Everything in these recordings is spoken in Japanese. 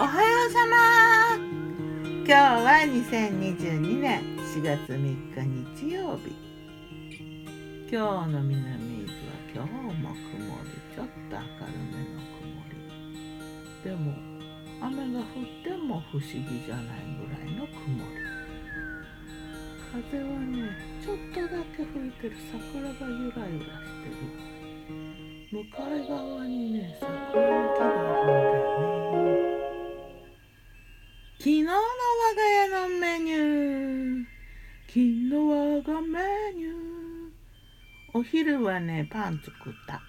おはようさま。今日は2022年4月3日日曜日。今日の南伊豆は今日も曇り。ちょっと明るめの曇り。でも雨が降っても不思議じゃないぐらいの曇り。風はねちょっとだけ吹いてる桜がゆらゆらしてる。向かい側にね桜の木があるの我が家のメニュー？昨日我がメニュー。お昼はねパン作った。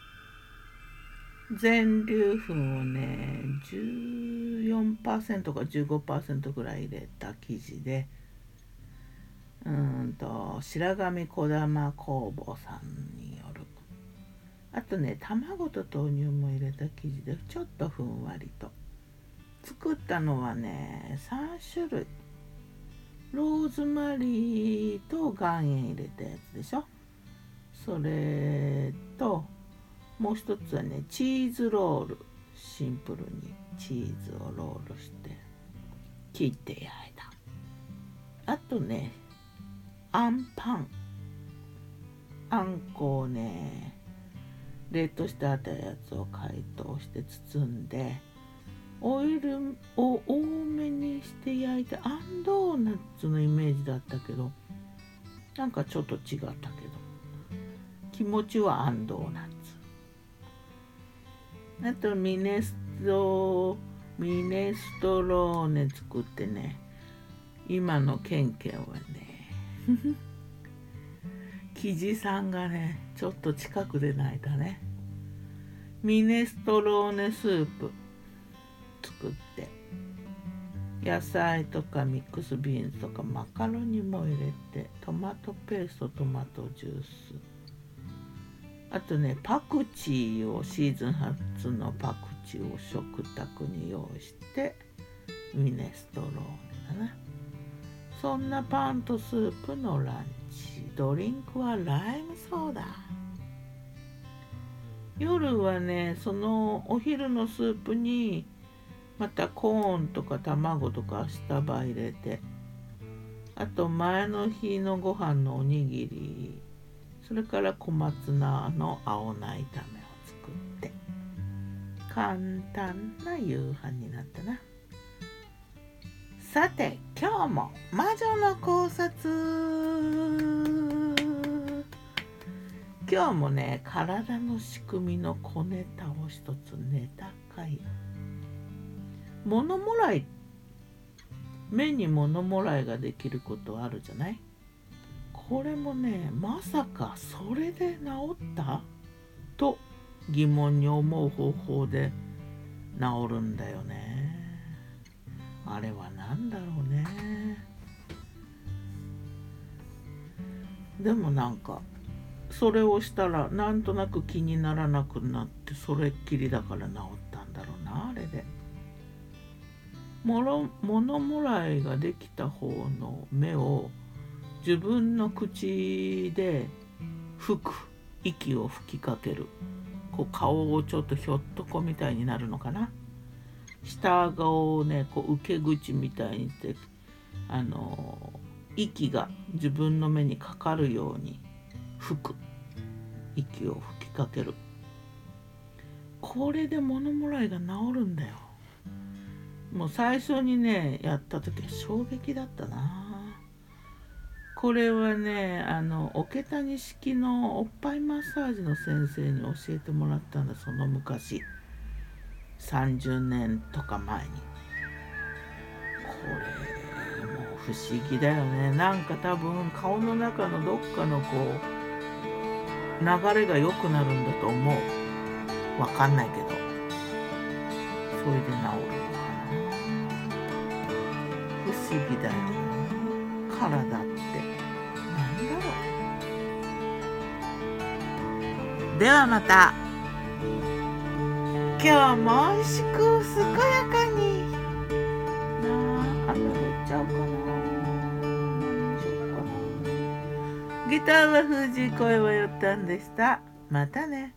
全粒粉をね14%か15%ぐらい入れた生地で。うんと白神小玉工房さんによる。あとね卵と豆乳も入れた生地でちょっとふんわりと。作ったのはね3種類。ローズマリーと岩塩入れたやつでしょ。それともう一つはねチーズロール。シンプルにチーズをロールして切って焼いた。あとねあんパン。あんこをね冷凍してあったやつを解凍して包んでルを多めにして焼いてあんドーナツのイメージだったけどなんかちょっと違ったけど気持ちはあんドーナツ。あとミネストミネストローネ作ってね今のケンケンはね 生地さんがねちょっと近くで泣いたね。ミネストローネスープ作って野菜とかミックスビーンズとかマカロニも入れてトマトペーストトマトジュース。あとねパクチーをシーズン初のパクチーを食卓に用意してミネストローネだな。そんなパンとスープのランチ。ドリンクはライムソーダ。夜はねそのお昼のスープにまたコーンとか卵とか下葉入れてあと前の日のご飯のおにぎりそれから小松菜の青菜炒めを作って簡単な夕飯になったな。さて今日も魔女の考察。今日もね体の仕組みの小ネタを一つネタ会物もらい目に物もらいができることあるじゃない？これもねまさかそれで治った？と疑問に思う方法で治るんだよね。あれは何だろうね。でもなんかそれをしたらなんとなく気にならなくなってそれっきりだから治ったんだろうなあれで。物もらいができた方の目を自分の口で吹く息を吹きかける。こう顔をちょっとひょっとこみたいになるのかな。下顎をねこう受け口みたいにしてあの息が自分の目にかかるように吹く。息を吹きかける。これで物もらいが治るんだよ。もう最初にねやった時は衝撃だったな。これはねあの桶谷式のおっぱいマッサージの先生に教えてもらったんだその昔。30年とか前に。これもう不思議だよね。なんか多分顔の中のどっかのこう流れが良くなるんだと思う。わかんないけど。それで治る。不思議だよ体ってなんだろう。ではまた。今日も美味しく健やかに。なあ雨降っちゃうかな何しようかなギターは藤井声はよったんでした。またね。